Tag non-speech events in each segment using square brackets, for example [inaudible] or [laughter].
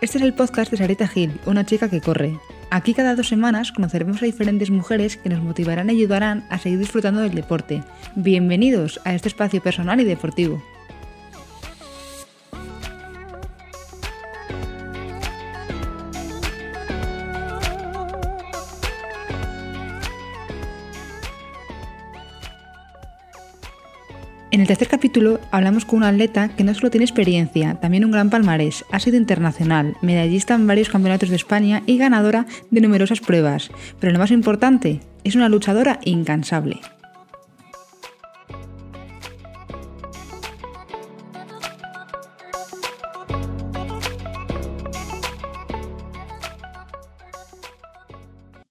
Este es el podcast de Sarita Gil, una chica que corre. Aquí cada dos semanas conoceremos a diferentes mujeres que nos motivarán y ayudarán a seguir disfrutando del deporte. Bienvenidos a este espacio personal y deportivo. Tercer capítulo hablamos con una atleta que no solo tiene experiencia, también un gran palmarés, ha sido internacional, medallista en varios campeonatos de España y ganadora de numerosas pruebas, pero lo más importante, es una luchadora incansable.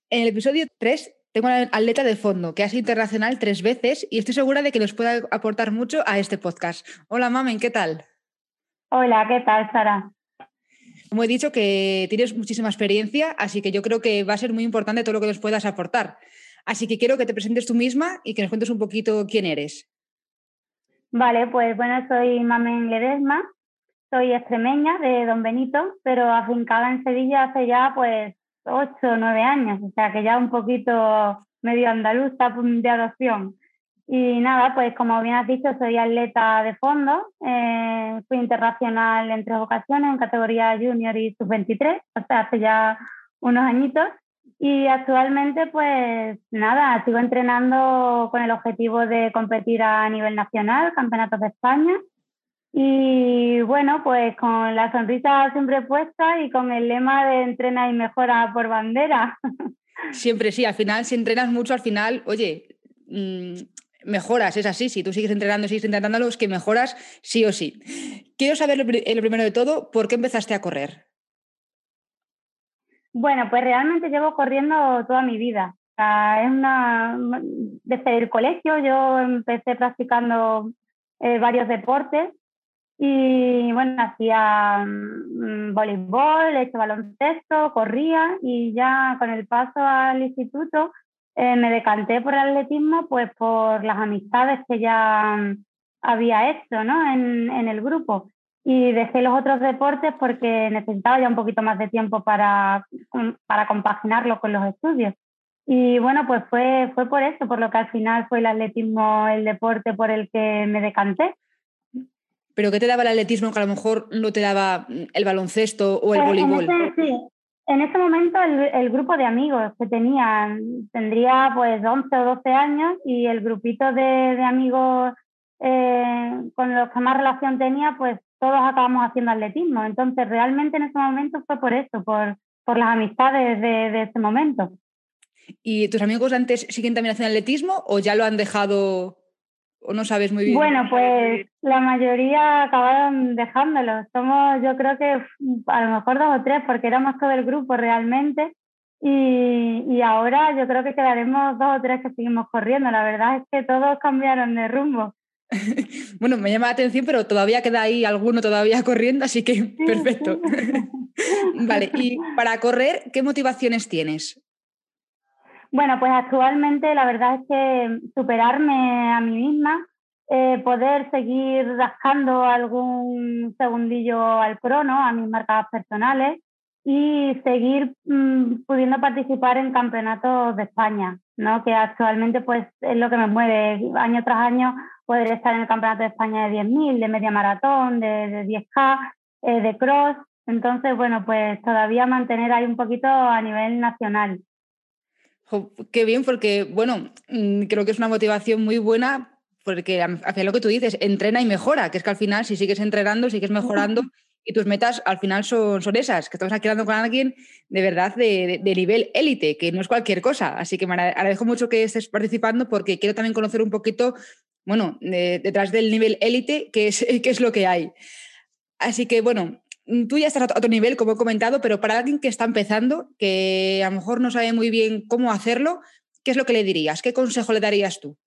En el episodio 3 tengo una atleta de fondo que ha sido internacional tres veces y estoy segura de que nos pueda aportar mucho a este podcast. Hola, Mamen, ¿qué tal? Hola, ¿qué tal, Sara? Como he dicho, que tienes muchísima experiencia, así que yo creo que va a ser muy importante todo lo que nos puedas aportar. Así que quiero que te presentes tú misma y que nos cuentes un poquito quién eres. Vale, pues bueno, soy Mamen Ledesma, soy extremeña de Don Benito, pero afincada en Sevilla hace ya pues ocho o nueve años, o sea que ya un poquito medio andaluza de adopción. Y nada, pues como bien has dicho, soy atleta de fondo, eh, fui internacional en tres ocasiones en categoría junior y sub-23, o sea, hace ya unos añitos. Y actualmente, pues nada, sigo entrenando con el objetivo de competir a nivel nacional, campeonatos de España, y bueno, pues con la sonrisa siempre puesta y con el lema de entrena y mejora por bandera. [laughs] Siempre sí, al final si entrenas mucho, al final, oye, mm, mejoras, es así, si tú sigues entrenando, sigues intentándolo, es que mejoras sí o sí. Quiero saber lo, primero de todo, ¿por qué empezaste a correr? Bueno, pues realmente llevo corriendo toda mi vida. es una, desde el colegio yo empecé practicando eh, varios deportes y bueno, hacía mm, voleibol, he hecho baloncesto, corría y ya con el paso al instituto eh, me decanté por el atletismo pues por las amistades que ya mm, había hecho ¿no? en, en el grupo. Y dejé los otros deportes porque necesitaba ya un poquito más de tiempo para, para compaginarlo con los estudios. Y bueno, pues fue, fue por eso, por lo que al final fue el atletismo el deporte por el que me decanté pero ¿qué te daba el atletismo que a lo mejor no te daba el baloncesto o el pues, voleibol? En ese, sí, en ese momento el, grupo de amigos que tenían, tendría pues 11 o 12 años y el grupito de, amigos eh, con los que más relación tenía, pues todos acabamos haciendo atletismo. Entonces realmente en ese momento fue por eso, por, por las amistades de, de ese momento. ¿Y tus amigos antes siguen también haciendo atletismo o ya lo han dejado ¿O no sabes muy bien? Bueno, pues la mayoría acabaron dejándolo. Somos, yo creo que a lo mejor dos o tres, porque éramos todo el grupo realmente. Y, y, ahora yo creo que quedaremos dos o tres que seguimos corriendo. La verdad es que todos cambiaron de rumbo. [laughs] bueno, me llama la atención, pero todavía queda ahí alguno todavía [laughs] corriendo, así que perfecto. [laughs] vale, y para correr, ¿qué motivaciones tienes? Bueno, pues actualmente la verdad es que superarme a mí misma, eh, poder seguir rascando algún segundillo al crono, a mis marcas personales y seguir mm, pudiendo participar en campeonatos de España, ¿no? que actualmente pues es lo que me mueve año tras año poder estar en el campeonato de España de 10.000, de media maratón, de, de 10K, eh, de cross. Entonces, bueno, pues todavía mantener ahí un poquito a nivel nacional. Qué bien, porque, bueno, mm, creo que es una motivación muy buena, porque hacia lo que tú dices, entrena y mejora, que es que al final, si sigues entrenando, sigues mejorando [laughs] y tus metas al final son, son esas, que estamos aquí hablando con alguien de verdad de, nivel élite, que no es cualquier cosa. Así que me agradezco mucho que estés participando porque quiero también conocer un poquito, bueno, detrás del nivel élite, qué es, [laughs] qué es lo que hay. Así que, bueno, tú ya estás a otro nivel, como he comentado, pero para alguien que está empezando, que a lo mejor no sabe muy bien cómo hacerlo, ¿qué es lo que le dirías? ¿Qué consejo le darías tú?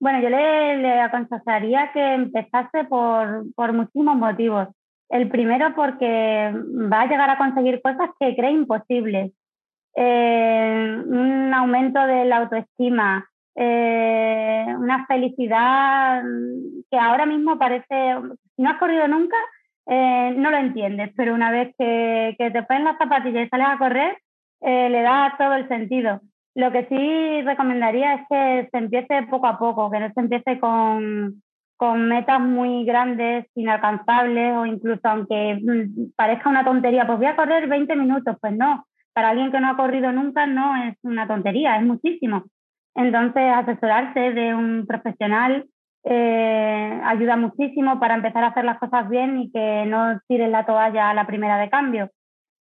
Bueno, yo le, aconsejaría que empezase por, muchísimos motivos. El primero porque va a llegar a conseguir cosas que cree imposibles. Eh, un aumento de la autoestima, eh, una felicidad que ahora mismo parece, si no has corrido nunca, eh, no lo entiendes, pero una vez que, te pones las zapatillas y sales a correr, eh, le da todo el sentido. Lo que sí recomendaría es que se empiece poco a poco, que no se empiece con, con metas muy grandes, inalcanzables o incluso aunque mm, parezca una tontería, pues voy a correr 20 minutos, pues no, para alguien que no ha corrido nunca no es una tontería, es muchísimo. Entonces, asesorarse de un profesional eh, ayuda muchísimo para empezar a hacer las cosas bien y que no tires la toalla a la primera de cambio.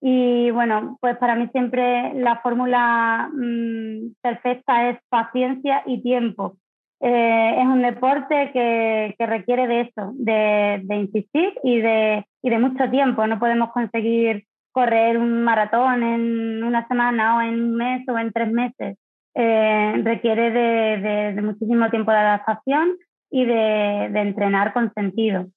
Y bueno, pues para mí siempre la fórmula mm, perfecta es paciencia y tiempo. Eh, es un deporte que, que requiere de eso, de, de, insistir y de, y de mucho tiempo. No podemos conseguir correr un maratón en una semana o en un mes o en tres meses. Eh, requiere de, de, muchísimo tiempo de adaptación y de, entrenar con sentido.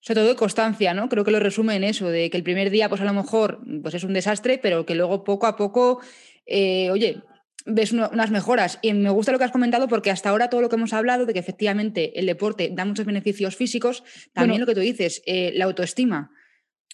Sobre todo de constancia, ¿no? Creo que lo resume en eso, de que el primer día, pues a lo mejor pues es un desastre, pero que luego poco a poco, eh, oye, ves unas mejoras. Y me gusta lo que has comentado porque hasta ahora todo lo que hemos hablado de que efectivamente el deporte da muchos beneficios físicos, también lo que tú dices, eh, la autoestima.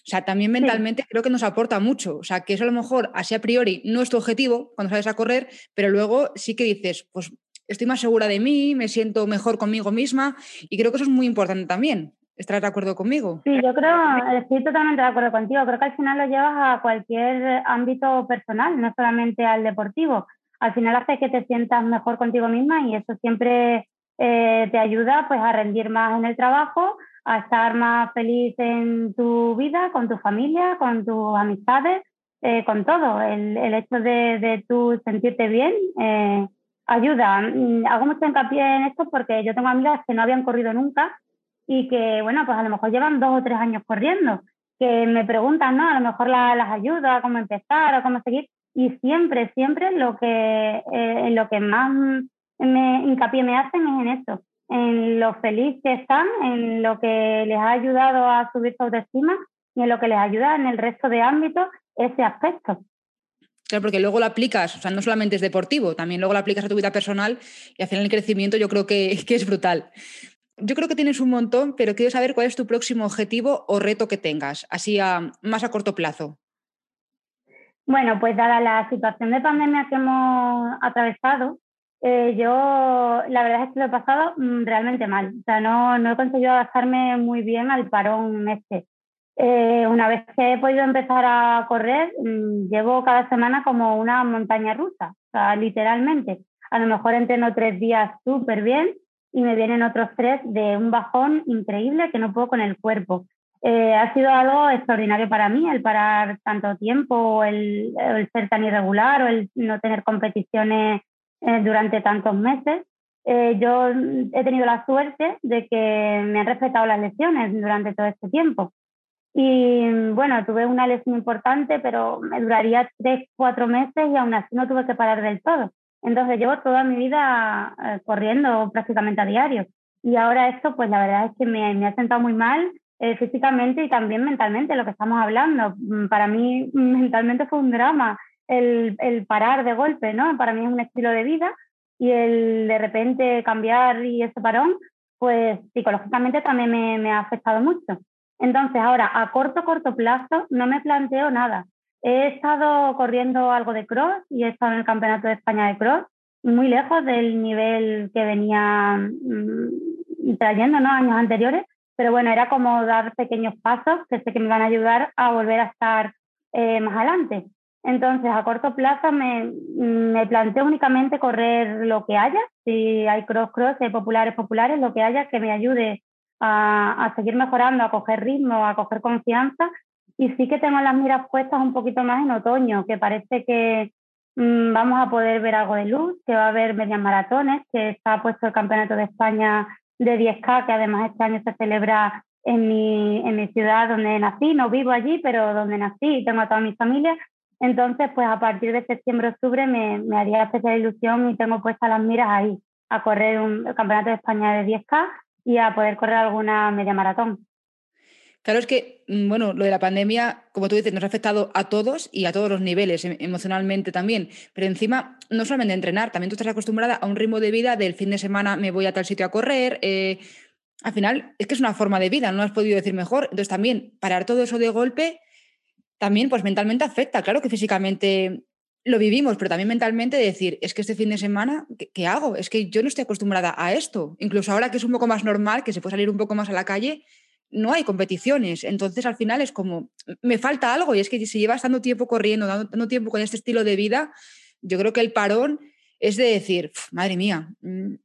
O sea, también mentalmente creo que nos aporta mucho. O sea, que eso a lo mejor así a priori no es tu objetivo cuando sales a correr, pero luego sí que dices, pues estoy más segura de mí, me siento mejor conmigo misma y creo que eso es muy importante también. ¿Estás de acuerdo conmigo? Sí, yo creo, estoy totalmente de acuerdo contigo. Creo que al final lo llevas a cualquier ámbito personal, no solamente al deportivo. Al final hace que te sientas mejor contigo misma y eso siempre eh, te ayuda pues, a rendir más en el trabajo, a estar más feliz en tu vida, con tu familia, con tus amistades, eh, con todo. El, hecho de, de, tú sentirte bien eh, ayuda. Mm, hago mucho hincapié en esto porque yo tengo amigas que no habían corrido nunca y que, bueno, pues a lo mejor llevan dos o tres años corriendo, que me preguntan, ¿no? A lo mejor las ayuda, cómo empezar o cómo seguir. Y siempre, siempre lo que, eh, lo que más me, hincapié me hacen es en esto, en lo feliz que están, en lo que les ha ayudado a subir su autoestima y en lo que les ayuda en el resto de ámbitos ese aspecto. Claro, porque luego lo aplicas, o sea, no solamente es deportivo, también luego lo aplicas a tu vida personal y al final el crecimiento yo creo que, que es brutal. Yo creo que tienes un montón, pero quiero saber cuál es tu próximo objetivo o reto que tengas, así a, más a corto plazo. Bueno, pues dada la situación de pandemia que hemos atravesado, eh, yo la verdad es que lo he pasado mm, realmente mal. O sea, no, no he conseguido adaptarme muy bien al parón este. Eh, una vez que he podido empezar a correr, mm, llevo cada semana como una montaña rusa, o sea, literalmente. A lo mejor entreno tres días súper bien y me vienen otros tres de un bajón increíble que no puedo con el cuerpo. Eh, ha sido algo extraordinario para mí el parar tanto tiempo, el, el ser tan irregular o el no tener competiciones eh, durante tantos meses. Eh, yo he tenido la suerte de que me han respetado las lesiones durante todo este tiempo. Y bueno, tuve una lesión importante, pero me duraría tres, cuatro meses y aún así no tuve que parar del todo. Entonces llevo toda mi vida eh, corriendo prácticamente a diario. Y ahora esto, pues la verdad es que me, me ha sentado muy mal físicamente y también mentalmente, lo que estamos hablando. Mm, para mí [laughs] mentalmente fue un drama el, el, parar de golpe, ¿no? Para mí es un estilo de vida y el de repente cambiar y ese parón, pues psicológicamente también me, me ha afectado mucho. Entonces, ahora, a corto, corto plazo, no me planteo nada. He estado corriendo algo de cross y he estado en el Campeonato de España de cross, muy lejos del nivel que venía mmm, trayendo ¿no? años anteriores, pero bueno, era como dar pequeños pasos que sé que me van a ayudar a volver a estar eh, más adelante. Entonces, a corto plazo me, me, planteo únicamente correr lo que haya, si hay cross-cross, hay populares, populares, lo que haya que me ayude a, a, seguir mejorando, a coger ritmo, a coger confianza. Y sí que tengo las miras puestas un poquito más en otoño, que parece que mmm, vamos a poder ver algo de luz, que va a haber medias maratones, que está puesto el Campeonato de España de 10K, que además este año se celebra en mi, en mi ciudad donde nací, no vivo allí, pero donde nací y tengo a toda mi familia. Entonces, pues a partir de septiembre-octubre me, me, haría especial ilusión y tengo puestas las miras ahí, a correr un campeonato de España de 10K y a poder correr alguna media maratón. Claro, es que, mm, bueno, lo de la pandemia, como tú dices, nos ha afectado a todos y a todos los niveles, em, emocionalmente también. Pero encima, no solamente entrenar, también tú estás acostumbrada a un ritmo de vida del fin de semana me voy a tal sitio a correr, eh, al final es que es una forma de vida, no has podido decir mejor. Entonces también parar todo eso de golpe, también pues mentalmente afecta. Claro que físicamente lo vivimos, pero también mentalmente decir, es que este fin de semana, ¿qué, hago? Es que yo no estoy acostumbrada a esto. Incluso ahora que es un poco más normal, que se puede salir un poco más a la calle, no hay competiciones. Entonces al final es como, me falta algo y es que si llevas tanto tiempo corriendo, dando, tiempo con este estilo de vida, yo creo que el parón es de decir, madre mía, mm,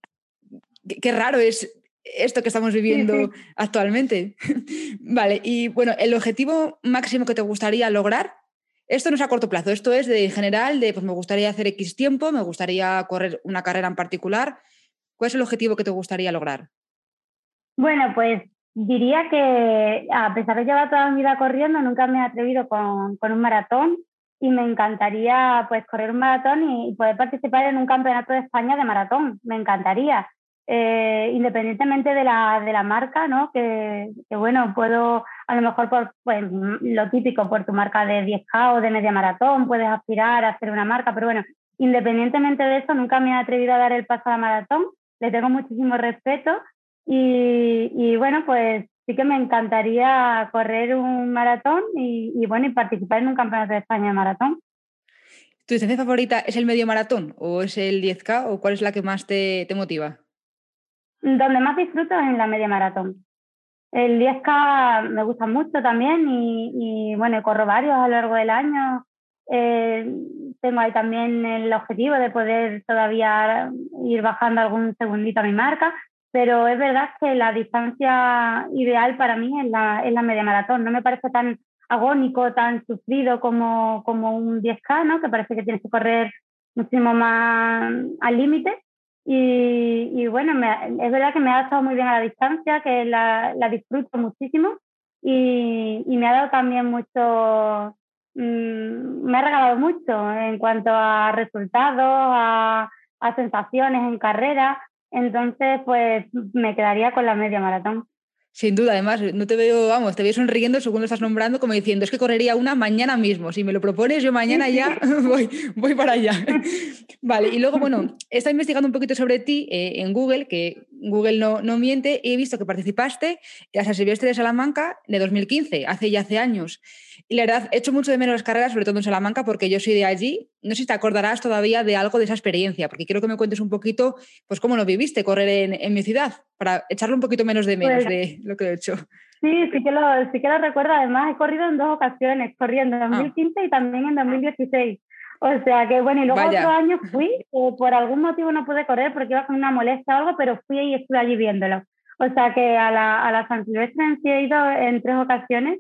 qué, raro es esto que estamos viviendo actualmente. [laughs] vale, y bueno, el objetivo máximo que te gustaría lograr esto no es a corto plazo, esto es de general, de pues me gustaría hacer X tiempo, me gustaría correr una carrera en particular. ¿Cuál es el objetivo que te gustaría lograr? Bueno, pues diría que a pesar de llevar toda mi vida corriendo, nunca me he atrevido con, un maratón y me encantaría pues correr un maratón y poder participar en un campeonato de España de maratón. Me encantaría. Eh, independientemente de la, de la marca, ¿no? Que, bueno, puedo a lo mejor por pues, lo típico, por tu marca de 10K o de media maratón, puedes aspirar a hacer una marca, pero bueno, independientemente de eso, nunca me he atrevido a dar el paso a la maratón, le tengo muchísimo respeto y, y bueno, pues sí que me encantaría correr un maratón y, y, bueno, y participar en un campeonato de España de maratón. ¿Tu distancia favorita es el medio maratón o es el 10K o cuál es la que más te, te motiva? Donde más disfruto es en la media maratón. El 10K me gusta mucho también y, bueno, corro varios a lo largo del año. Eh, tengo ahí también el objetivo de poder todavía ir bajando algún segundito a mi marca, pero es verdad que la distancia ideal para mí es la, es la media maratón. No me parece tan agónico, tan sufrido como, como un 10K, ¿no? que parece que tienes que correr muchísimo más al límite. Y, bueno, es verdad que me ha adaptado muy bien a la distancia, que la, la disfruto muchísimo y, y, me ha dado también mucho, mm, me ha regalado mucho en cuanto a resultados, a, a sensaciones en carrera. Entonces, pues me quedaría con la media maratón. Sin duda, además, no te veo, vamos, te veo sonriendo según lo estás nombrando, como diciendo, es que correría una mañana mismo. Si me lo propones, yo mañana ya [laughs] [laughs] voy, voy para allá. [laughs] vale, y luego, bueno, he estado investigando un poquito sobre ti eh, en Google, que Google no, no miente, y he visto que participaste en la Silvestre de Salamanca de 2015, hace ya hace años. Y la verdad, he hecho mucho de menos las carreras, sobre todo en Salamanca, porque yo soy de allí. No sé si te acordarás todavía de algo de esa experiencia, porque quiero que me cuentes un poquito, pues, cómo lo viviste, correr en, en mi ciudad, para echarle un poquito menos de menos pues de lo que he hecho. Sí, sí que, lo, sí que lo recuerdo. Además, he corrido en dos ocasiones, corriendo en 2015 ah. y también en 2016. O sea que, bueno, y luego otro año fui, eh, por algún motivo no pude correr porque iba con una molestia o algo, pero fui y estuve allí viéndolo. O sea que a la, a la San Silvestre en sí he ido en tres ocasiones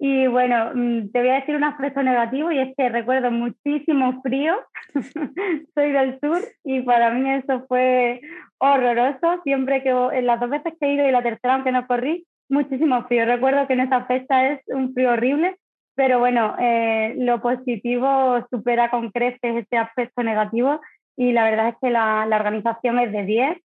y bueno, mm, te voy a decir un aspecto negativo y es que recuerdo muchísimo frío. [laughs] Soy del sur y para mí eso fue horroroso. Siempre que en las dos veces que he ido y la tercera, aunque no corrí, muchísimo frío. Recuerdo que en esa fecha es un frío horrible, pero bueno, eh, lo positivo supera con creces este aspecto negativo y la verdad es que la, la organización es de 10.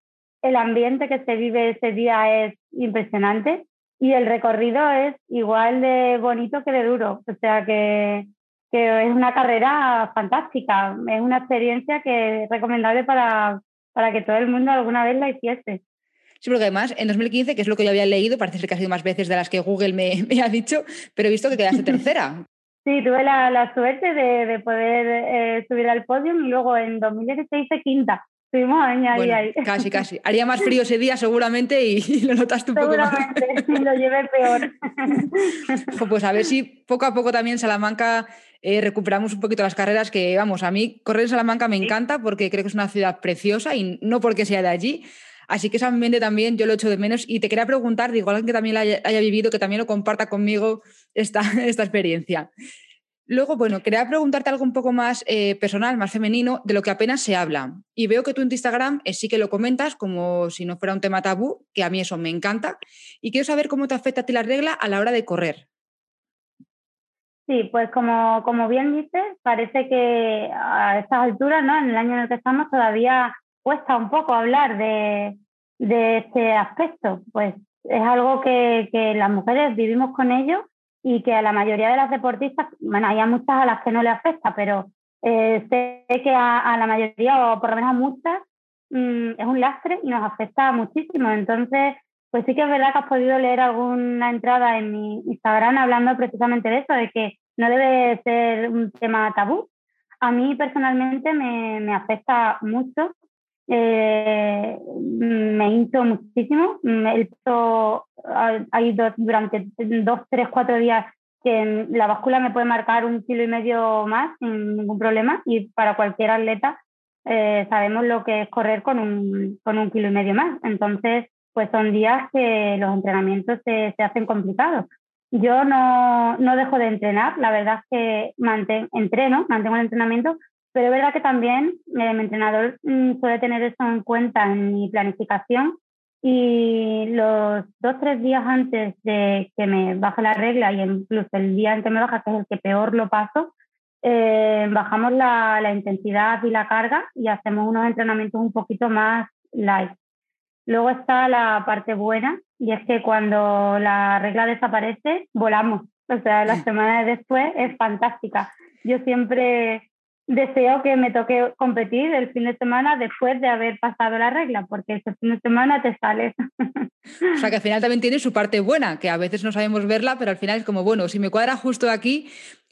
El ambiente que se vive ese día es impresionante y el recorrido es igual de bonito que de duro. O sea que, que es una carrera fantástica, es una experiencia que es recomendable para, para que todo el mundo alguna vez la hiciese. Sí, porque además en 2015, que es lo que yo había leído, parece ser que ha sido más veces de las que Google me, me ha dicho, pero he visto que quedaste tercera. [laughs] Sí, tuve la, la suerte de, de poder eh, subir al podio y luego en 2016 hice quinta. Estuvimos ahí, ahí. Casi, casi. Haría más frío ese día seguramente y, lo notaste un poco más. Seguramente, [laughs] lo llevé peor. [laughs] pues a ver si poco a poco también Salamanca eh, recuperamos un poquito las carreras que, vamos, a mí correr en Salamanca me encanta porque creo que es una ciudad preciosa y no porque sea de allí. Así que ese ambiente también yo lo echo de menos y te quería preguntar, digo, alguien que también haya, haya vivido, que también lo comparta conmigo esta, [laughs] esta experiencia. Luego, bueno, quería preguntarte algo un poco más eh, personal, más femenino, de lo que apenas se habla. Y veo que tú en Instagram eh, sí que lo comentas como si no fuera un tema tabú, que a mí eso me encanta. Y quiero saber cómo te afecta a ti la regla a la hora de correr. Sí, pues como, como bien dices, parece que a estas alturas, ¿no? en el año en el que estamos, todavía cuesta un poco hablar de, de este aspecto. Pues es algo que, que las mujeres vivimos con ello y que a la mayoría de las deportistas, bueno, hay muchas a las que no le afecta, pero eh, sé que a, la mayoría, o por lo menos a muchas, mm, es un lastre y nos afecta muchísimo. Entonces, pues sí que es verdad que has podido leer alguna entrada en mi Instagram hablando precisamente de eso, de que no debe ser un tema tabú. A mí personalmente me, afecta mucho, eh, me hincho muchísimo, me hay dos, durante dos, tres, cuatro días que la báscula me puede marcar un kilo y medio más sin ningún problema y para cualquier atleta eh, sabemos lo que es correr con un, con un kilo y medio más. Entonces, pues son días que los entrenamientos se, se hacen complicados. Yo no, no, dejo de entrenar, la verdad es que mantengo, entreno, mantengo el entrenamiento, pero es verdad que también eh, mi entrenador mm, suele tener eso en cuenta en mi planificación y los dos, tres días antes de que me baje la regla y incluso el día en que me baja, que es el que peor lo paso, eh, bajamos la, la, intensidad y la carga y hacemos unos entrenamientos un poquito más light. Luego está la parte buena y es que cuando la regla desaparece, volamos. O sea, la [laughs] semana después es fantástica. Yo siempre deseo que me toque competir el fin de semana después de haber pasado la regla, porque ese fin de semana te sales. O sea, que al final también tiene su parte buena, que a veces no sabemos verla, pero al final es como, bueno, si me cuadra justo aquí,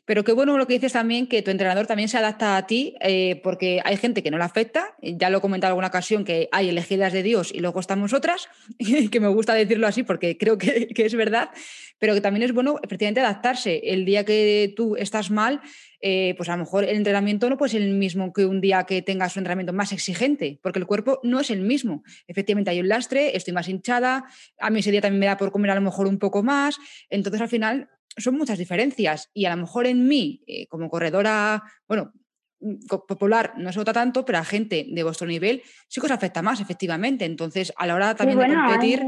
pero qué bueno lo que dices también, que tu entrenador también se adapta a ti, eh, porque hay gente que no le afecta. Ya lo he comentado en alguna ocasión que hay elegidas de Dios y luego estamos otras, [laughs] que me gusta decirlo así porque creo que, es verdad, pero que también es bueno efectivamente adaptarse. El día que tú estás mal, eh, pues a lo mejor el entrenamiento no puede ser el mismo que un día que tengas un entrenamiento más exigente, porque el cuerpo no es el mismo. Efectivamente hay un lastre, estoy más hinchada, a mí ese día también me da por comer a lo mejor un poco más, entonces al final son muchas diferencias y a lo mejor en mí, eh, como corredora, bueno, mm, popular no se nota tanto, pero a gente de vuestro nivel sí que os afecta más, efectivamente. Entonces, a la hora también de competir...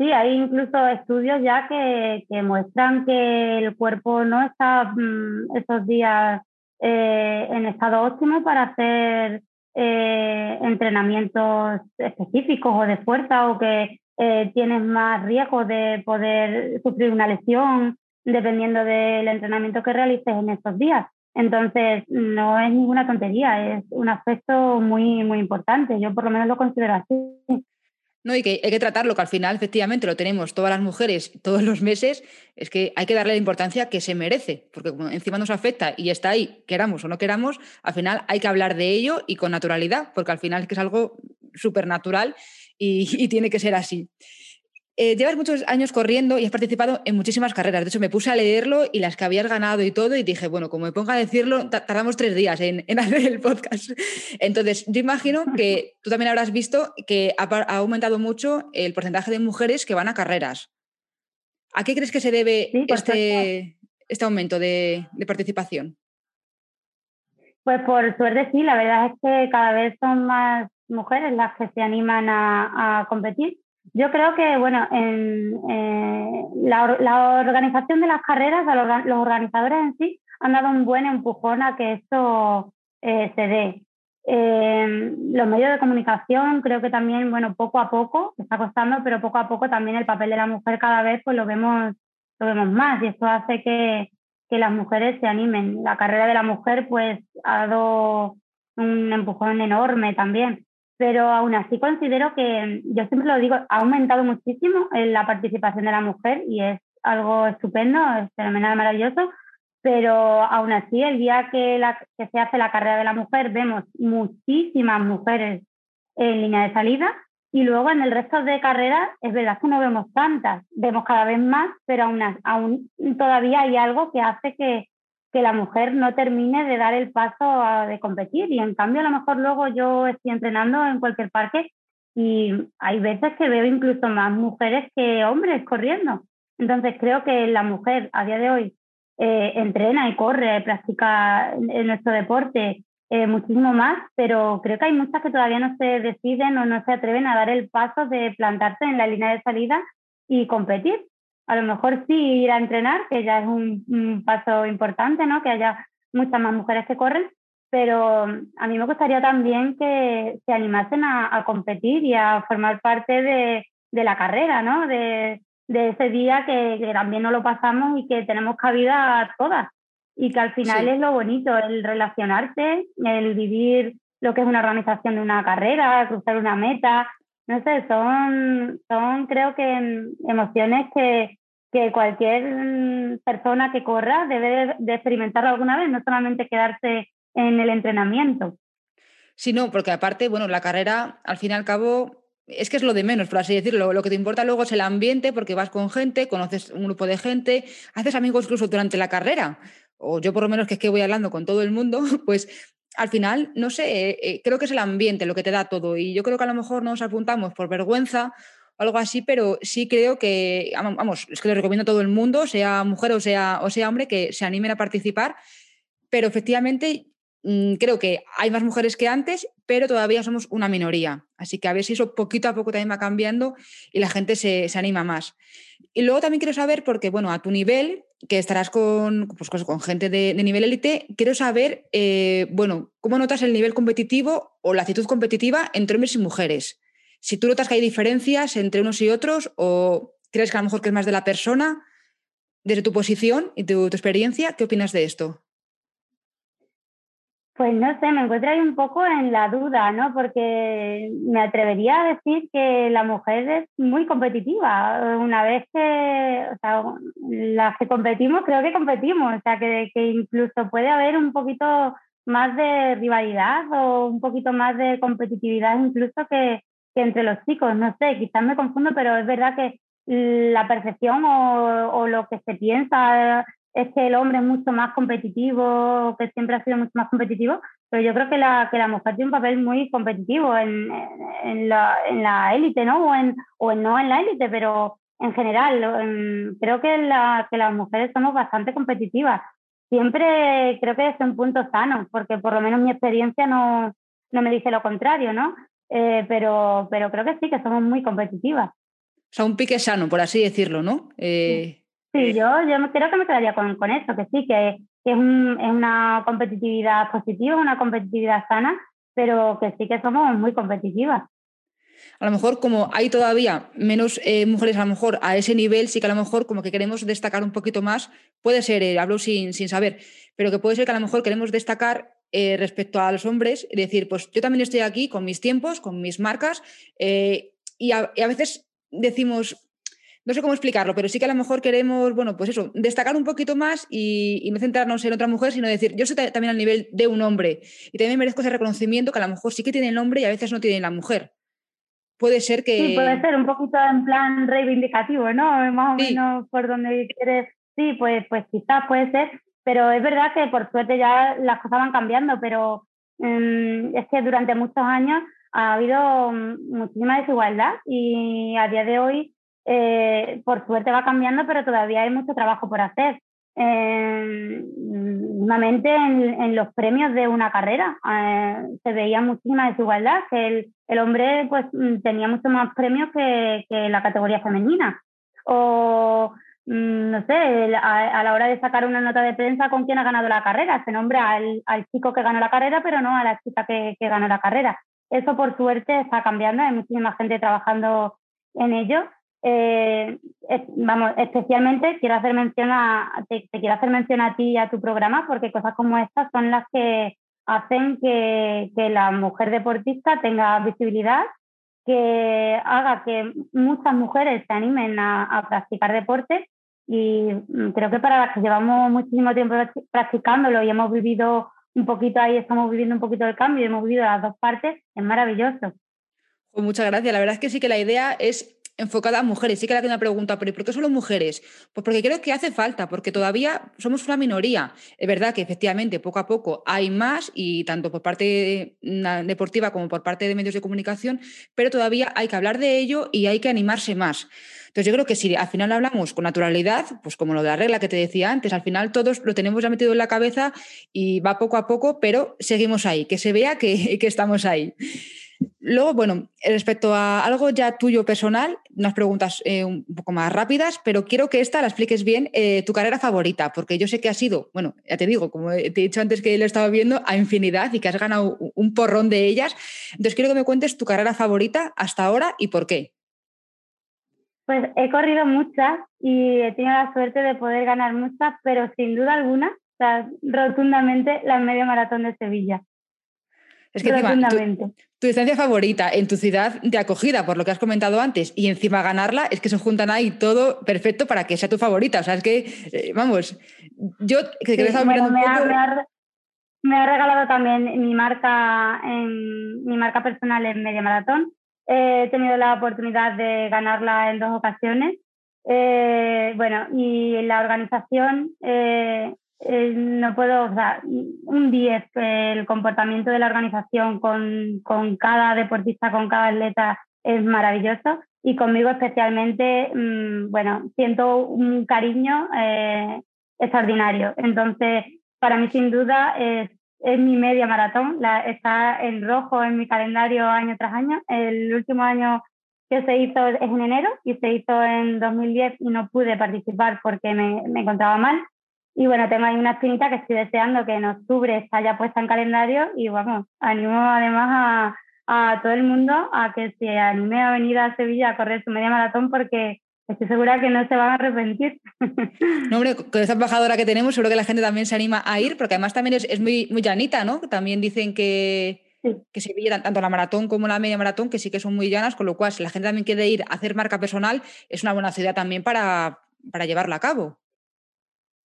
sí, hay incluso estudios ya que, muestran que el cuerpo no está mm, esos días eh, en estado óptimo para hacer eh, entrenamientos específicos o de fuerza o que eh, tienes más riesgo de poder sufrir una lesión dependiendo del entrenamiento que realices en estos días. Entonces, no es ninguna tontería, es un aspecto muy, muy importante. Yo por lo menos lo considero así. No, y que hay que tratarlo, que al final efectivamente lo tenemos todas las mujeres todos los meses, es que hay que darle la importancia que se merece, porque como encima nos afecta y está ahí, queramos o no queramos, al final hay que hablar de ello y con naturalidad, porque al final es que es algo súper natural [laughs] y, tiene que ser así. Eh, llevas muchos años corriendo y has participado en muchísimas carreras. De hecho, me puse a leerlo y las que habías ganado y todo, y dije, bueno, como me ponga a decirlo, tardamos tres días en, [laughs] hacer el podcast. Entonces, yo imagino que tú también habrás visto que ha, aumentado mucho el porcentaje de mujeres que van a carreras. ¿A qué crees que se debe este, este, aumento de, participación? Pues por suerte sí, la verdad es que cada vez son más mujeres las que se animan a, competir. Yo creo que, bueno, en eh, la, organización de las carreras, los organizadores en sí, han dado un buen empujón a que esto eh, se dé. los medios de comunicación creo que también, bueno, poco a poco, está costando, pero poco a poco también el papel de la mujer cada vez pues lo vemos, lo vemos más y esto hace que, que las mujeres se animen. La carrera de la mujer pues ha dado un empujón enorme también pero aún así considero que, yo siempre lo digo, ha aumentado muchísimo la participación de la mujer y es algo estupendo, es fenomenal, maravilloso, pero aún así el día que, la, que se hace la carrera de la mujer vemos muchísimas mujeres en línea de salida y luego en el resto de carreras es verdad que no vemos tantas, vemos cada vez más, pero aún, aún todavía hay algo que hace que, que la mujer no termine de dar el paso de competir. Y en cambio, a lo mejor luego yo estoy entrenando en cualquier parque y hay veces que veo incluso más mujeres que hombres corriendo. Entonces creo que la mujer a día de hoy eh, entrena y corre, practica en nuestro deporte eh, muchísimo más, pero creo que hay muchas que todavía no se deciden o no se atreven a dar el paso de plantarse en la línea de salida y competir a lo mejor sí ir a entrenar, que ya es un, paso importante, ¿no? Que haya muchas más mujeres que corren, pero a mí me gustaría también que se animasen a, competir y a formar parte de, la carrera, ¿no? De, ese día que, también no lo pasamos y que tenemos cabida a todas. Y que al final es lo bonito, el relacionarse, el vivir lo que es una organización de una carrera, cruzar una meta, no sé, son, son creo que emociones que, que cualquier persona que corra debe de experimentarlo alguna vez, no solamente quedarse en el entrenamiento. Sí, no, porque aparte, bueno, la carrera, al fin y al cabo, es que es lo de menos, por así decirlo. Lo que te importa luego es el ambiente, porque vas con gente, conoces un grupo de gente, haces amigos incluso durante la carrera. O yo por lo menos que es que voy hablando con todo el mundo, [laughs] pues al final, no sé, eh, creo que es el ambiente lo que te da todo. Y yo creo que a lo mejor nos apuntamos por vergüenza algo así, pero sí creo que, vamos, es que le recomiendo a todo el mundo, sea mujer o sea, o sea hombre, que se animen a participar. Pero efectivamente, Mm, creo que hay más mujeres que antes, pero todavía somos una minoría. Así que a ver si eso poquito a poco también va cambiando y la gente se, anima más. Y luego también quiero saber, porque bueno, a tu nivel, que estarás con, pues, con gente de, nivel élite, quiero saber, eh, bueno, ¿cómo notas el nivel competitivo o la actitud competitiva entre hombres y mujeres? Si tú notas que hay diferencias entre unos y otros o crees que a lo mejor que es más de la persona, desde tu posición y tu experiencia, ¿qué opinas de esto? Pues no sé, me encuentro ahí un poco en la duda, ¿no? Porque me atrevería a decir que la mujer es muy competitiva. Una vez que, o sea, las que competimos, creo que competimos. O sea, que incluso puede haber un poquito más de rivalidad o un poquito más de competitividad incluso que, que entre los chicos. No sé, quizás me confundo, pero es verdad que la percepción o, o lo que se piensa es que el hombre es mucho más competitivo, que siempre ha sido mucho más competitivo, pero yo creo que la, que la mujer tiene un papel muy competitivo en, en, la, en la élite, ¿no? O, en, o no en la élite, pero en general. creo que, la, que las mujeres somos bastante competitivas. Siempre creo que es un punto sano, porque por lo menos mi experiencia no, no me dice lo contrario, ¿no? Eh, pero, pero creo que sí, que somos muy competitivas. O sea, un pique sano, por así decirlo, ¿no? Eh... Sí, yo, yo creo que me quedaría con, con eso, que sí, que, que es, una competitividad positiva, una competitividad sana, pero que sí que somos muy competitivas. A lo mejor como hay todavía menos eh, mujeres a lo mejor a ese nivel, sí que a lo mejor como que queremos destacar un poquito más, puede ser, eh, hablo sin, sin saber, pero que puede ser que a lo mejor queremos destacar eh, respecto a los hombres y decir, pues yo también estoy aquí con mis tiempos, con mis marcas, y y, a, veces decimos, no sé cómo explicarlo, pero sí que a lo mejor queremos, bueno, pues eso, destacar un poquito más y, no centrarnos en otra mujer, sino decir, yo estoy también al nivel de un hombre y también merezco ese reconocimiento que a lo mejor sí que tiene el hombre y a veces no tiene la mujer. Puede ser que... Sí, puede ser un poquito en plan reivindicativo, ¿no? Más o menos por donde quieres. Sí, pues, pues quizás puede ser, pero es verdad que por suerte ya las cosas van cambiando, pero mm, es que durante muchos años ha habido mm, muchísima desigualdad y a día de hoy eh, por suerte va cambiando, pero todavía hay mucho trabajo por hacer. Eh, en, los premios de una carrera eh, se veía muchísima desigualdad, que el, el, hombre pues tenía mucho más premios que, que la categoría femenina. O mm, no sé, a, la hora de sacar una nota de prensa con quién ha ganado la carrera, se nombra al, al chico que ganó la carrera, pero no a la chica que, que ganó la carrera. Eso por suerte está cambiando, hay muchísima gente trabajando en ello eh, vamos, especialmente quiero hacer mención a, te, quiero hacer mención a ti y a tu programa porque cosas como estas son las que hacen que, que la mujer deportista tenga visibilidad, que haga que muchas mujeres se animen a, a practicar deporte y mm, creo que para las que llevamos muchísimo tiempo practicándolo y hemos vivido un poquito ahí, estamos viviendo un poquito el cambio y hemos vivido las dos partes, es maravilloso. Pues muchas gracias. La verdad es que sí que la idea es enfocada a mujeres. Sí que le una pregunta, pero ¿por qué solo mujeres? Pues porque creo que hace falta, porque todavía somos una minoría. Es verdad que efectivamente poco a poco hay más, y tanto por parte deportiva como por parte de medios de comunicación, pero todavía hay que hablar de ello y hay que animarse más. Entonces yo creo que si al final hablamos con naturalidad, pues como lo de la regla que te decía antes, al final todos lo tenemos ya metido en la cabeza y va poco a poco, pero seguimos ahí, que se vea que, [laughs] que estamos ahí. Luego, bueno, respecto a algo ya tuyo personal, unas preguntas eh, un poco más rápidas, pero quiero que esta la expliques bien, eh, tu carrera favorita, porque yo sé que ha sido, bueno, ya te digo, como te he dicho antes que lo estaba viendo, a infinidad y que has ganado un porrón de ellas. Entonces quiero que me cuentes tu carrera favorita hasta ahora y por qué. Pues he corrido muchas y he tenido la suerte de poder ganar muchas, pero sin duda alguna, o sea, rotundamente la media maratón de Sevilla. Es que encima, tu, distancia favorita en tu ciudad de acogida, por lo que has comentado antes, y encima ganarla, es que se juntan ahí todo perfecto para que sea tu favorita. O sea, es que, eh, vamos, yo que, me, ha, me, ha, regalado también mi marca, en, mi marca personal en media maratón. He tenido la oportunidad de ganarla en dos ocasiones. Eh, bueno, y la organización eh, eh, no puedo, o sea, un 10, el comportamiento de la organización con, con, cada deportista, con cada atleta es maravilloso y conmigo especialmente, mm, bueno, siento un cariño extraordinario. Entonces, para mí sin duda es, es mi media maratón, la, está en rojo en mi calendario año tras año. El último año que se hizo es en enero y se hizo en 2010 y no pude participar porque me, me encontraba mal y bueno, tengo ahí una espinita que estoy deseando que en octubre está ya puesta en calendario y vamos, animo además a, a todo el mundo a que se anime a venir a Sevilla a correr su media maratón porque estoy segura que no se van a arrepentir. No, hombre, con esta embajadora que tenemos, seguro que la gente también se anima a ir, porque además también es, es muy, muy llanita, ¿no? También dicen que, que Sevilla, tanto la maratón como la media maratón, que sí que son muy llanas, con lo cual, si la gente también quiere ir a hacer marca personal, es una buena ciudad también para, para llevarla a cabo.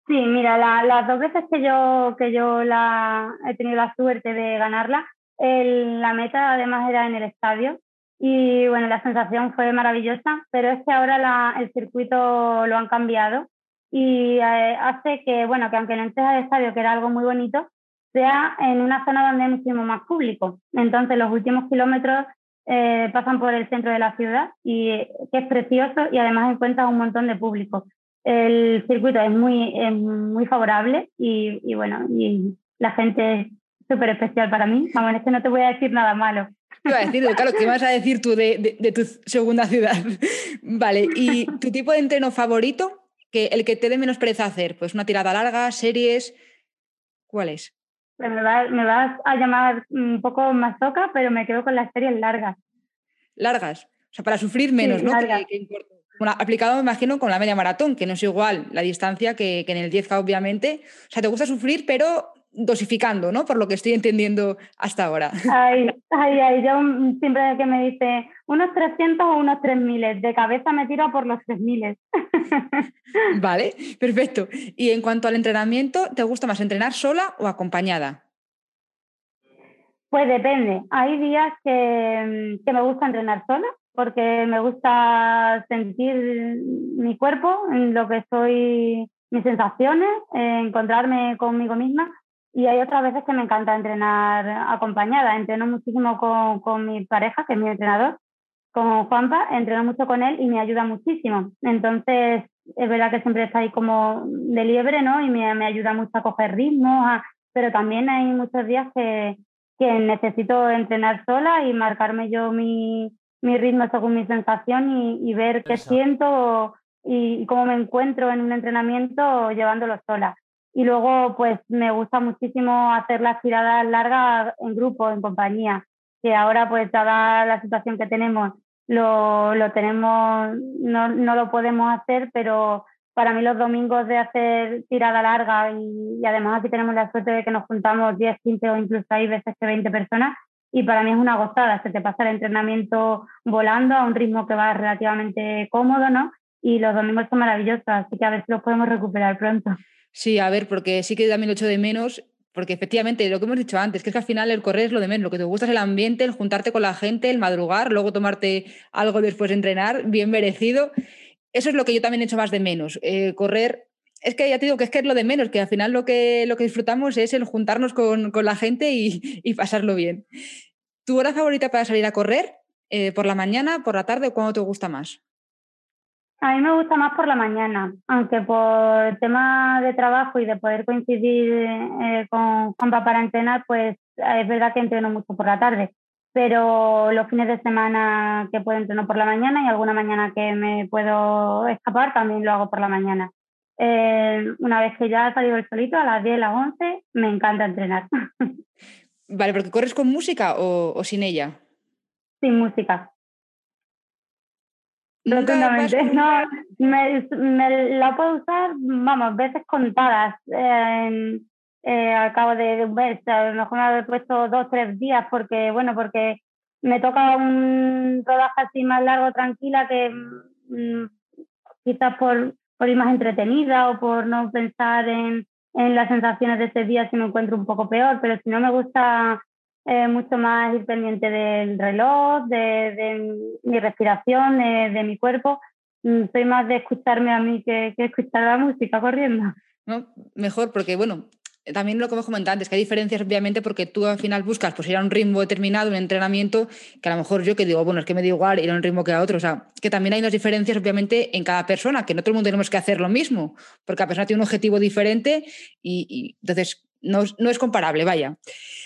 Sí, mira, las dos veces que yo, que yo la, he tenido la suerte de ganarla, la meta además era en el estadio y bueno, la sensación fue maravillosa, pero es que ahora la, el circuito lo han cambiado y eh, hace que, bueno, que aunque no entres al estadio, que era algo muy bonito, sea en una zona donde hay muchísimo más público. Entonces los últimos kilómetros eh, pasan por el centro de la ciudad y que es precioso y además encuentras un montón de público el circuito es muy, muy favorable y, y, bueno, y la gente es súper especial para mí. Es que no te voy a decir nada malo. ¿Qué a decir, claro, ¿qué vas a decir tú de, de, tu segunda ciudad? Vale, ¿y tu tipo de entreno favorito? Que el que te dé menos pereza hacer, pues una tirada larga, series, ¿cuál es? Pues me, me vas a llamar un poco más toca, pero me quedo con las series largas. Largas, o sea, para sufrir menos, ¿no? aplicado, me imagino, con la media maratón, que no es igual la distancia que, en el 10K, obviamente. O sea, te gusta sufrir, pero dosificando, ¿no? Por lo que estoy entendiendo hasta ahora. Ay, ay, ay, yo siempre que me dice unos 300 o unos 3000, de cabeza me tiro por los 3000. [laughs] Vale, perfecto. Y en cuanto al entrenamiento, ¿te gusta más entrenar sola o acompañada? Pues depende. Hay días que, que me gusta entrenar sola porque me gusta sentir mi cuerpo, lo que soy, mis sensaciones, encontrarme conmigo misma. Y hay otras veces que me encanta entrenar acompañada. Entreno muchísimo con, con mi pareja, que es mi entrenador, con Juanpa, entreno mucho con él y me ayuda muchísimo. Entonces, es verdad que siempre está ahí como de liebre, ¿no? Y me, me ayuda mucho a coger ritmo, pero también hay muchos días que, que necesito entrenar sola y marcarme yo mi, mi ritmo según mi sensación y, ver qué siento y, cómo me encuentro en un entrenamiento llevándolo sola. Y luego, pues me gusta muchísimo hacer las tiradas largas en grupo, en compañía, que ahora, pues dada la situación que tenemos, lo, lo tenemos, no, no, lo podemos hacer, pero para mí los domingos de hacer tirada larga y, además aquí tenemos la suerte de que nos juntamos 10, 15 o incluso hay veces que 20 personas, y para mí es una gozada, se te pasa el entrenamiento volando a un ritmo que va relativamente cómodo, ¿no? Y los domingos son maravillosos, así que a ver si los podemos recuperar pronto. Sí, a ver, porque sí que también lo echo de menos, porque efectivamente lo que hemos dicho antes, que es que al final el correr es lo de menos, lo que te gusta es el ambiente, el juntarte con la gente, el madrugar, luego tomarte algo después de entrenar, bien merecido. Eso es lo que yo también echo más de menos. Eh, correr es que ya te digo que es que es lo de menos, que al final lo que, lo que disfrutamos es el juntarnos con, la gente [laughs] y, pasarlo bien. ¿Tu hora favorita para salir a correr? Eh, ¿Por la mañana, por la tarde o cuándo te gusta más? A mí me gusta más por la mañana, aunque por tema de trabajo y de poder coincidir eh, con Juanpa para entrenar, pues es verdad que entreno mucho por la tarde. Pero los fines de semana que puedo entrenar por la mañana y alguna mañana que me puedo escapar también lo hago por la mañana. Eh, una vez que ya ha salido el solito, a las 10, a las 11, me encanta entrenar. [laughs] Vale, porque corres con música o, sin ella? Sin música. Rotundamente. No, me, la puedo usar, vamos, veces contadas. eh, al cabo de, un mes, a lo mejor me he puesto dos, tres días porque, bueno, porque me toca un rodaje así más largo, tranquila, que mm, quizás por, por ir más entretenida o por no pensar en, en las sensaciones de ese día si me encuentro un poco peor, pero si no me gusta eh, mucho más ir pendiente del reloj, de, de mi respiración, de, de, mi cuerpo. Mm, soy más de escucharme a mí que, que escuchar la música corriendo. No, mejor, porque bueno, también lo que hemos comentado antes, que hay diferencias obviamente porque tú al final buscas pues ir a un ritmo determinado, un entrenamiento, que a lo mejor yo que digo, bueno, es que me da igual ir a un ritmo que a otro, o sea, que también hay unas diferencias obviamente en cada persona, que no todo el mundo tenemos que hacer lo mismo, porque cada persona tiene un objetivo diferente y, y entonces no, no, es comparable, vaya.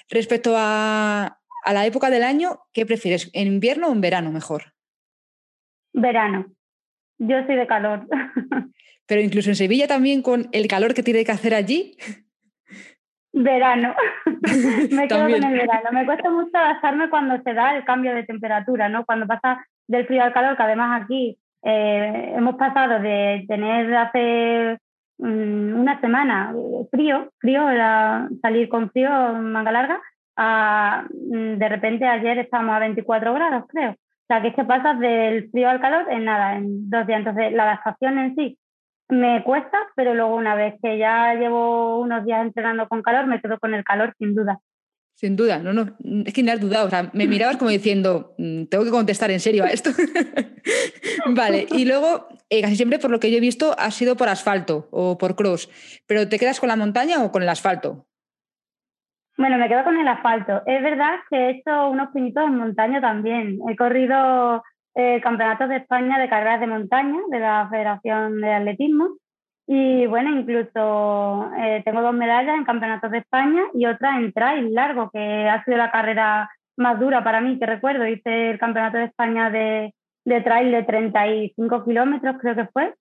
Respecto a, a la época del año, ¿qué prefieres, en invierno o en verano mejor? Verano. Yo soy de calor. [laughs] Pero incluso en Sevilla también con el calor que tiene que hacer allí. Verano. [laughs] me quedo con el verano. Me cuesta mucho adaptarme cuando se da el cambio de temperatura, ¿no? Cuando pasa del frío al calor, que además aquí eh, hemos pasado de tener hace una semana frío, frío, era salir con frío, manga larga, a mm, de repente ayer estábamos a 24 grados, creo. O sea, que es que pasas del frío al calor en nada, en dos días. Entonces, la adaptación en sí me cuesta, pero luego una vez que ya llevo unos días entrenando con calor, me quedo con el calor sin duda. Sin duda, no, no, es que ni has dudado, o sea, me mirabas como diciendo, mm, tengo que contestar en serio a esto. [laughs] vale, y luego, eh, casi siempre por lo que yo he visto, ha sido por asfalto o por cross, pero ¿te quedas con la montaña o con el asfalto? Bueno, me quedo con el asfalto. Es verdad que he hecho unos pinitos en montaña también. He corrido eh, campeonatos de España de carreras de montaña de la Federación de Atletismo. Y bueno, incluso eh, tengo dos medallas en campeonatos de España y otra en trail largo, que ha sido la carrera más dura para mí, que recuerdo. Hice el campeonato de España de, de trail de 35 kilómetros, creo que fue.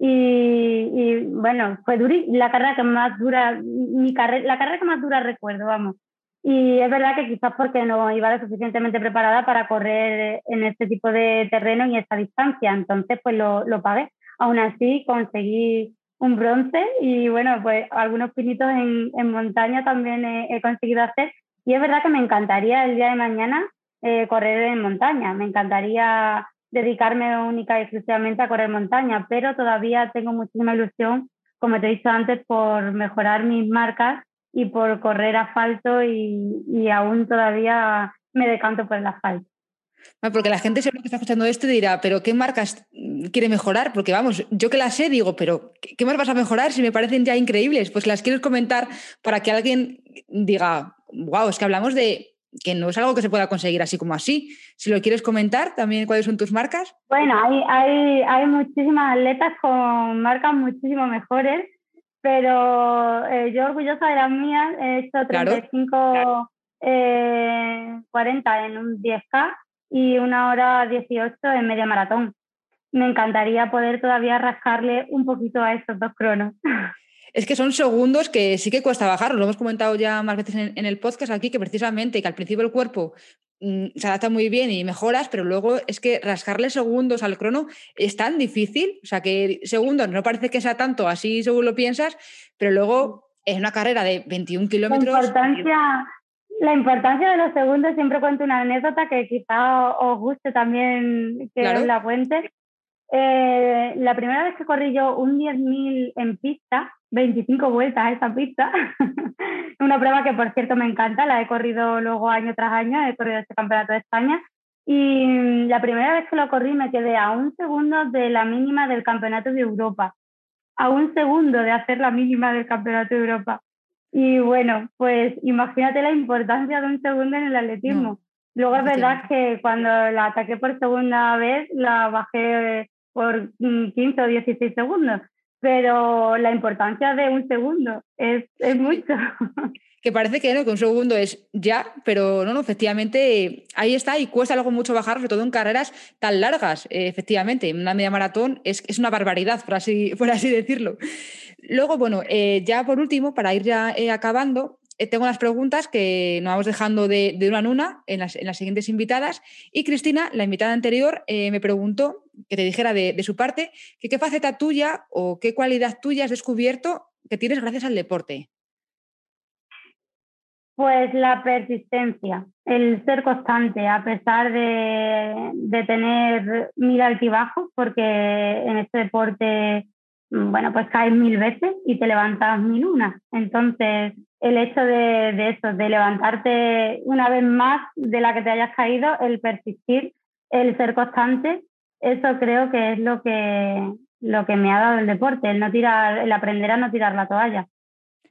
Y, y, bueno, fue dura, la carrera que más dura, mi carrera, la carrera que más dura recuerdo, vamos. Y es verdad que quizás porque no iba lo suficientemente preparada para correr en este tipo de terreno y esta distancia, entonces pues lo, lo pagué. Aún así conseguí un bronce y bueno, pues algunos pinitos en, en montaña también he, conseguido hacer. Y es verdad que me encantaría el día de mañana eh, correr en montaña, me encantaría dedicarme única y exclusivamente a correr montaña, pero todavía tengo muchísima ilusión, como te he dicho antes, por mejorar mis marcas y por correr asfalto y, y aún todavía me decanto por el asfalto. Porque la gente seguro que está escuchando esto dirá, pero ¿qué marcas quiere mejorar? Porque vamos, yo que las sé digo, pero ¿qué más vas a mejorar si me parecen ya increíbles? Pues las quiero comentar para que alguien diga, wow, es que hablamos de que no es algo que se pueda conseguir así como así. Si lo quieres comentar, también cuáles son tus marcas. Bueno, hay, hay, hay muchísimas atletas con marcas muchísimo mejores pero eh, yo orgullosa de las mías, he hecho 35, claro. eh, 40 en un 10K y una hora 18 en media maratón. Me encantaría poder todavía rascarle un poquito a estos dos cronos. [laughs] Es que son segundos que sí que cuesta bajar, lo hemos comentado ya más veces en, en el podcast aquí, que precisamente que al principio el cuerpo Mm, se adapta muy bien y mejoras, pero luego es que rascarle segundos al crono es tan difícil, o sea que segundos no parece que sea tanto así según lo piensas, pero luego es una carrera de 21 kilómetros. La importancia, la importancia de los segundos, siempre cuento una anécdota que quizá os guste también que claro. la cuente. Eh, la primera vez que corrí yo un 10.000 en pista, 25 vueltas a esa pista. [laughs] Una prueba que, por cierto, me encanta, la he corrido luego año tras año, he corrido este campeonato de España. Y la primera vez que lo corrí me quedé a un segundo de la mínima del campeonato de Europa. A un segundo de hacer la mínima del campeonato de Europa. Y bueno, pues imagínate la importancia de un segundo en el atletismo. No, Luego es verdad que cuando la ataqué por segunda vez la bajé por 15 o 16 segundos pero la importancia de un segundo es, es mucho. Que parece que, ¿no? que un segundo es ya, pero no, no, efectivamente ahí está y cuesta algo mucho bajar, sobre todo en carreras tan largas, eh, efectivamente. Una media maratón es, es, una barbaridad, por así, [laughs] por así decirlo. Luego, bueno, eh, ya por último, para ir ya eh, acabando, tengo unas preguntas que nos vamos dejando de, una en una en las, en las, siguientes invitadas. Y Cristina, la invitada anterior, eh, me preguntó que te dijera de, de, su parte que qué faceta tuya o qué cualidad tuya has descubierto que tienes gracias al deporte. Pues la persistencia, el ser constante, a pesar de, de tener mil altibajos, porque en este deporte, bueno, pues caes mil veces y te levantas mil una. Entonces, el hecho de, de eso, de levantarte una vez más de la que te hayas caído, el persistir, el ser constante, eso creo que es lo que, lo que me ha dado el deporte, el no tirar, el aprender a no tirar la toalla.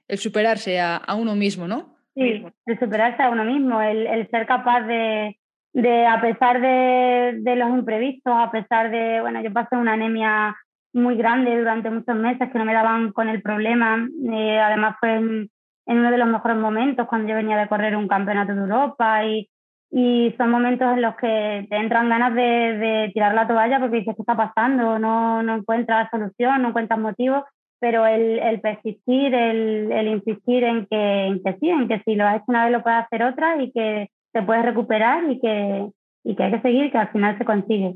El superarse a, a uno mismo, ¿no? Sí, el superarse a uno mismo, el, el ser capaz de, de, a pesar de, de, los imprevistos, a pesar de, bueno, yo pasé una anemia muy grande durante muchos meses que no me daban con el problema, eh, además fue en, en, uno de los mejores momentos cuando yo venía de correr un campeonato de Europa y, y son momentos en los que te entran ganas de, de tirar la toalla porque dices, ¿qué está pasando? No, no encuentras solución, no encuentras motivo pero el, el persistir, el, el, insistir en que, en que sí, en que si lo has hecho una vez lo puedes hacer otra y que te puedes recuperar y que, y que hay que seguir, que al final se consigue.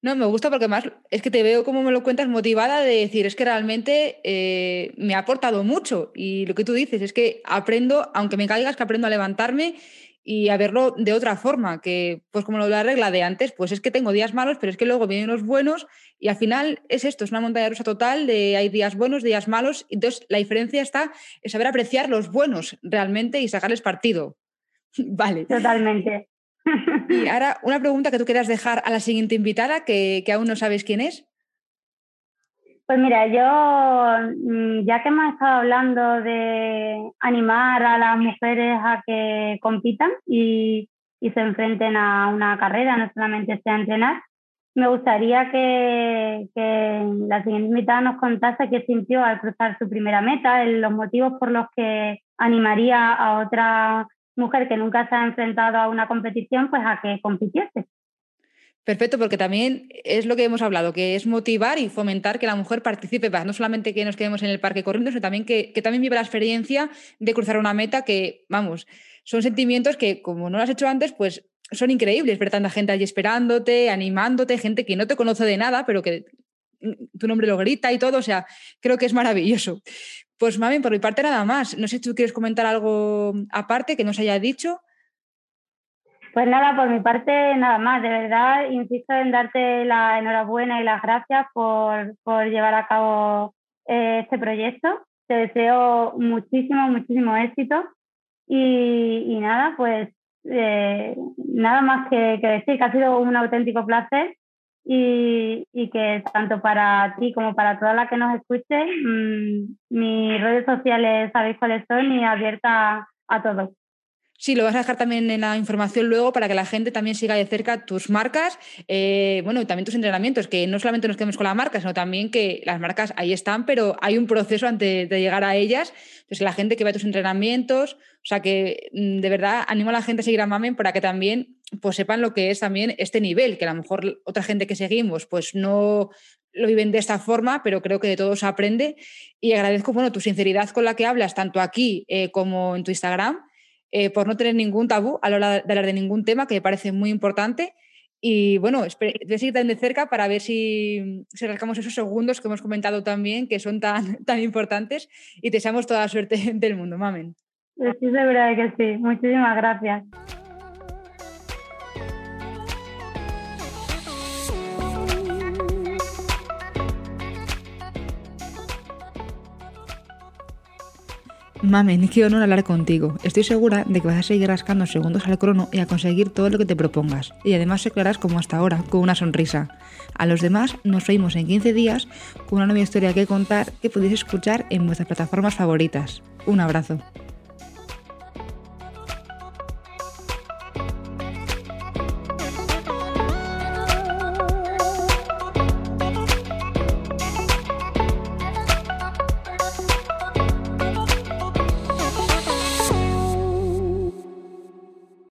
No, me gusta porque más es que te veo como me lo cuentas motivada de decir, es que realmente eh, me ha aportado mucho y lo que tú dices es que aprendo, aunque me caigas, que aprendo a levantarme y a verlo de otra forma, que pues como lo la regla de antes, pues es que tengo días malos, pero es que luego vienen los buenos y al final es esto, es una montaña rusa total de hay días buenos, días malos, entonces la diferencia está en saber apreciar los buenos realmente y sacarles partido. [laughs] vale. Totalmente. [laughs] y ahora una pregunta que tú quieras dejar a la siguiente invitada, que, aún no sabes quién es. Pues mira, yo, mm, ya que hemos estado hablando de animar a las mujeres a que compitan y, se enfrenten a una carrera, no solamente sea entrenar, me gustaría que, que, la siguiente invitada nos contase qué sintió al cruzar su primera meta, los motivos por los que animaría a otra mujer que nunca se ha enfrentado a una competición, pues a que compitiese. Perfecto, porque también es lo que hemos hablado, que es motivar y fomentar que la mujer participe, no solamente que nos quedemos en el parque corriendo, sino también que, que también viva la experiencia de cruzar una meta que, vamos, son sentimientos que como no lo has hecho antes, pues son increíbles, ver tanta gente allí esperándote, animándote, gente que no te conoce de nada, pero que tu nombre lo grita y todo, o sea, creo que es maravilloso. Pues mami, por mi parte nada más. No sé si tú quieres comentar algo aparte que nos haya dicho. Pues nada, por mi parte nada más. De verdad, insisto en darte la enhorabuena y las gracias por, por llevar a cabo eh, este proyecto. Te deseo muchísimo, muchísimo éxito. Y, nada, pues eh, nada más que, decir que ha sido un auténtico placer y, y, que tanto para ti como para toda la que nos escuche, mmm, mis redes sociales sabéis cuáles son y abierta a todos. Sí, lo vas a dejar también en la información luego para que la gente también siga de cerca tus marcas, eh, bueno, y también tus entrenamientos, que no solamente nos quedemos con la marca, sino también que las marcas ahí están, pero hay un proceso antes de llegar a ellas. Entonces, la gente que ve tus entrenamientos, o sea que mm, de verdad animo a la gente a seguir a Mamen para que también pues sepan lo que es también este nivel, que a lo mejor otra gente que seguimos pues no lo viven de esta forma, pero creo que de todo se aprende y agradezco bueno, tu sinceridad con la que hablas, tanto aquí eh, como en tu Instagram eh, por no tener ningún tabú a la hora de hablar de ningún tema, que me parece muy importante. Y bueno, a seguir tan de cerca para ver si, si esos segundos que hemos comentado también, que son tan, [laughs] tan importantes, y te deseamos toda la suerte [laughs] del mundo, mamen. Estoy segura de que sí. Muchísimas gracias. Mamen, qué honor hablar contigo. Estoy segura de que vas a seguir rascando segundos al crono y a conseguir todo lo que te propongas. Y además se clarás como hasta ahora, con una sonrisa. A los demás nos vemos en 15 días con una nueva historia que contar que podéis escuchar en vuestras plataformas favoritas. Un abrazo.